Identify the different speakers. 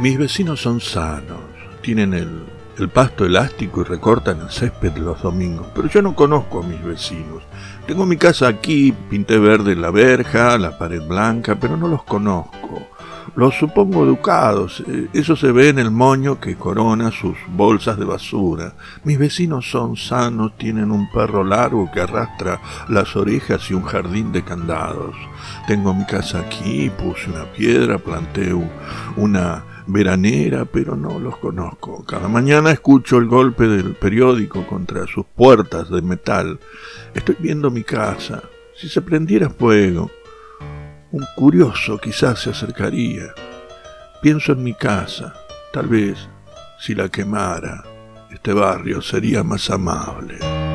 Speaker 1: Mis vecinos son sanos, tienen el, el pasto elástico y recortan el césped los domingos, pero yo no conozco a mis vecinos. Tengo mi casa aquí, pinté verde la verja, la pared blanca, pero no los conozco. Los supongo educados, eh, eso se ve en el moño que corona sus bolsas de basura. Mis vecinos son sanos, tienen un perro largo que arrastra las orejas y un jardín de candados. Tengo mi casa aquí, puse una piedra, planté una veranera, pero no los conozco. Cada mañana escucho el golpe del periódico contra sus puertas de metal. Estoy viendo mi casa. Si se prendiera fuego, un curioso quizás se acercaría. Pienso en mi casa. Tal vez, si la quemara, este barrio sería más amable.